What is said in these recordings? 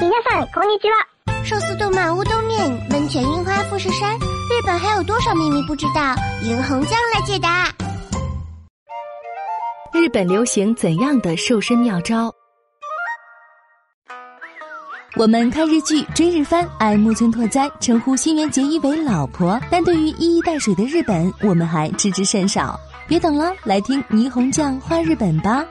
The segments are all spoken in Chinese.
皆さんこんにちは。寿司动漫乌冬面，温泉樱花富士山，日本还有多少秘密不知道？银红酱来解答。日本流行怎样的瘦身妙招？我们看日剧、追日番，爱木村拓哉，称呼新垣结衣为老婆，但对于一衣带水的日本，我们还知之甚少。别等了，来听霓虹酱画日本吧。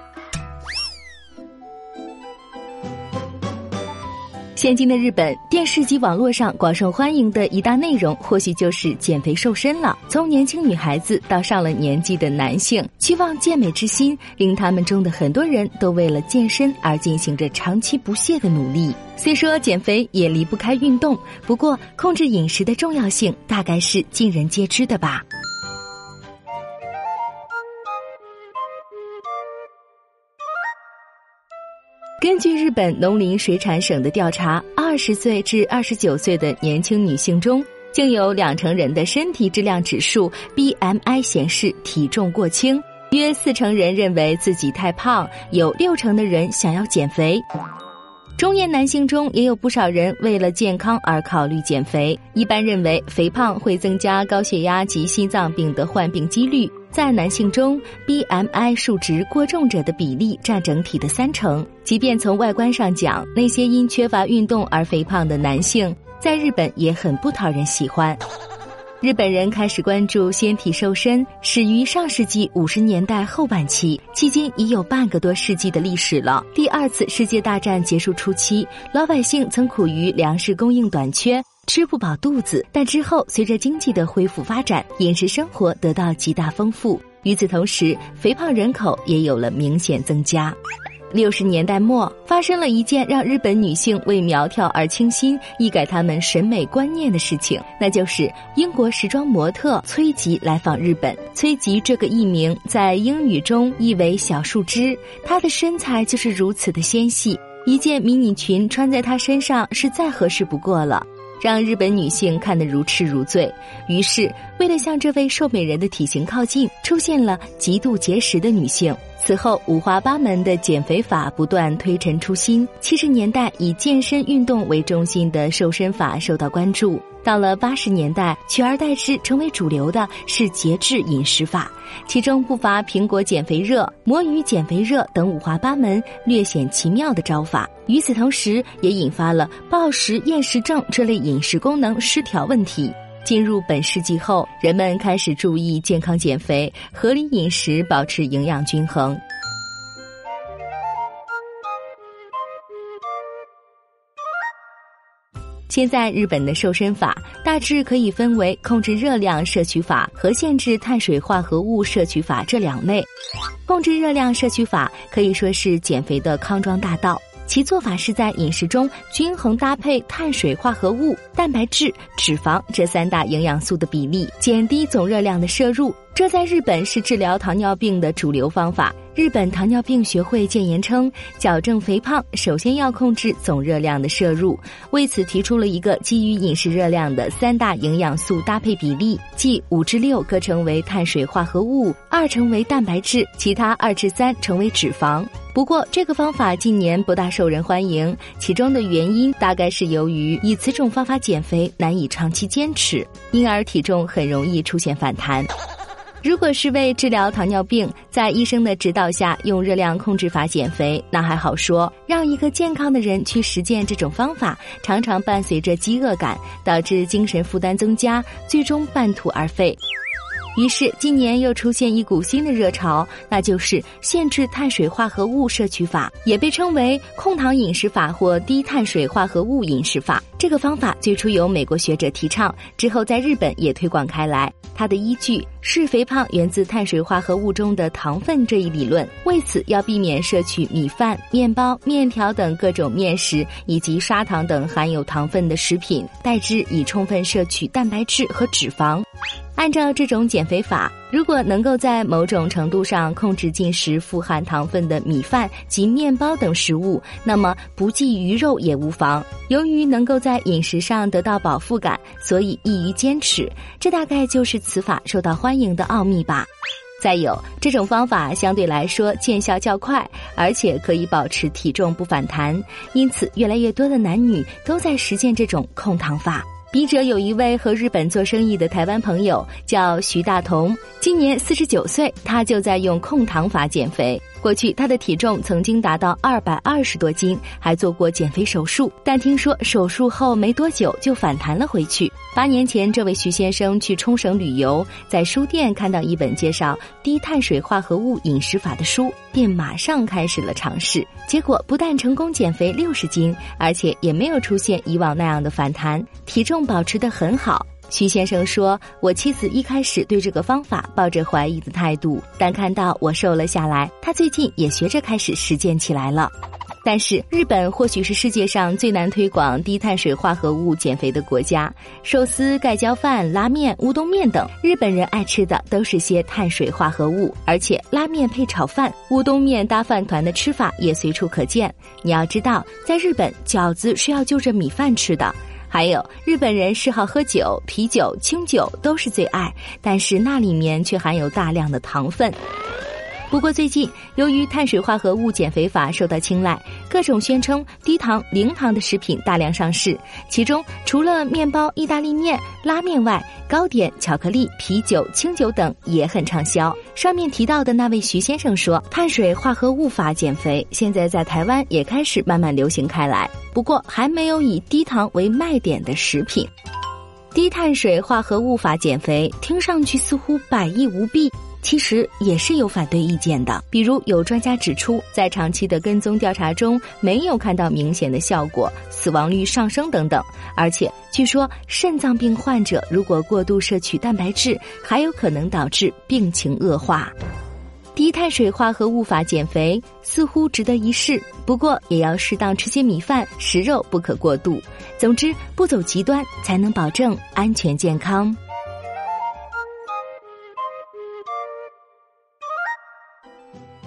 现今的日本电视及网络上广受欢迎的一大内容，或许就是减肥瘦身了。从年轻女孩子到上了年纪的男性，期望健美之心，令他们中的很多人都为了健身而进行着长期不懈的努力。虽说减肥也离不开运动，不过控制饮食的重要性大概是尽人皆知的吧。根据日本农林水产省的调查，二十岁至二十九岁的年轻女性中，竟有两成人的身体质量指数 BMI 显示体重过轻，约四成人认为自己太胖，有六成的人想要减肥。中年男性中也有不少人为了健康而考虑减肥。一般认为，肥胖会增加高血压及心脏病的患病几率。在男性中，BMI 数值过重者的比例占整体的三成。即便从外观上讲，那些因缺乏运动而肥胖的男性，在日本也很不讨人喜欢。日本人开始关注纤体瘦身，始于上世纪五十年代后半期，迄今已有半个多世纪的历史了。第二次世界大战结束初期，老百姓曾苦于粮食供应短缺。吃不饱肚子，但之后随着经济的恢复发展，饮食生活得到极大丰富。与此同时，肥胖人口也有了明显增加。六十年代末，发生了一件让日本女性为苗条而倾心、一改她们审美观念的事情，那就是英国时装模特崔吉来访日本。崔吉这个艺名在英语中意为小树枝，她的身材就是如此的纤细，一件迷你裙穿在她身上是再合适不过了。让日本女性看得如痴如醉，于是为了向这位瘦美人的体型靠近，出现了极度节食的女性。此后，五花八门的减肥法不断推陈出新。七十年代，以健身运动为中心的瘦身法受到关注。到了八十年代，取而代之成为主流的是节制饮食法，其中不乏苹果减肥热、魔芋减肥热等五花八门、略显奇妙的招法。与此同时，也引发了暴食厌食症这类饮食功能失调问题。进入本世纪后，人们开始注意健康减肥、合理饮食，保持营养均衡。现在日本的瘦身法大致可以分为控制热量摄取法和限制碳水化合物摄取法这两类。控制热量摄取法可以说是减肥的康庄大道。其做法是在饮食中均衡搭配碳水化合物、蛋白质、脂肪这三大营养素的比例，减低总热量的摄入。这在日本是治疗糖尿病的主流方法。日本糖尿病学会建言称，矫正肥胖首先要控制总热量的摄入，为此提出了一个基于饮食热量的三大营养素搭配比例，即五至六各成为碳水化合物，二成为蛋白质，其他二至三成为脂肪。不过，这个方法近年不大受人欢迎，其中的原因大概是由于以此种方法减肥难以长期坚持，因而体重很容易出现反弹。如果是为治疗糖尿病，在医生的指导下用热量控制法减肥，那还好说；让一个健康的人去实践这种方法，常常伴随着饥饿感，导致精神负担增加，最终半途而废。于是，今年又出现一股新的热潮，那就是限制碳水化合物摄取法，也被称为控糖饮食法或低碳水化合物饮食法。这个方法最初由美国学者提倡，之后在日本也推广开来。它的依据是肥胖源自碳水化合物中的糖分这一理论。为此，要避免摄取米饭、面包、面条等各种面食，以及砂糖等含有糖分的食品，代之以充分摄取蛋白质和脂肪。按照这种减肥法，如果能够在某种程度上控制进食富含糖分的米饭及面包等食物，那么不忌鱼肉也无妨。由于能够在饮食上得到饱腹感，所以易于坚持。这大概就是此法受到欢迎的奥秘吧。再有，这种方法相对来说见效较快，而且可以保持体重不反弹，因此越来越多的男女都在实践这种控糖法。笔者有一位和日本做生意的台湾朋友，叫徐大同，今年四十九岁，他就在用控糖法减肥。过去他的体重曾经达到二百二十多斤，还做过减肥手术，但听说手术后没多久就反弹了回去。八年前，这位徐先生去冲绳旅游，在书店看到一本介绍低碳水化合物饮食法的书，便马上开始了尝试。结果不但成功减肥六十斤，而且也没有出现以往那样的反弹，体重保持得很好。徐先生说：“我妻子一开始对这个方法抱着怀疑的态度，但看到我瘦了下来，她最近也学着开始实践起来了。但是，日本或许是世界上最难推广低碳水化合物减肥的国家。寿司、盖浇饭、拉面、乌冬面等，日本人爱吃的都是些碳水化合物，而且拉面配炒饭、乌冬面搭饭团的吃法也随处可见。你要知道，在日本，饺子是要就着米饭吃的。”还有日本人嗜好喝酒，啤酒、清酒都是最爱，但是那里面却含有大量的糖分。不过最近，由于碳水化合物减肥法受到青睐，各种宣称低糖、零糖的食品大量上市。其中，除了面包、意大利面、拉面外，糕点、巧克力、啤酒、清酒等也很畅销。上面提到的那位徐先生说，碳水化合物法减肥现在在台湾也开始慢慢流行开来，不过还没有以低糖为卖点的食品。低碳水化合物法减肥听上去似乎百益无弊。其实也是有反对意见的，比如有专家指出，在长期的跟踪调查中没有看到明显的效果，死亡率上升等等。而且据说肾脏病患者如果过度摄取蛋白质，还有可能导致病情恶化。低碳水化合物法减肥似乎值得一试，不过也要适当吃些米饭、食肉，不可过度。总之，不走极端，才能保证安全健康。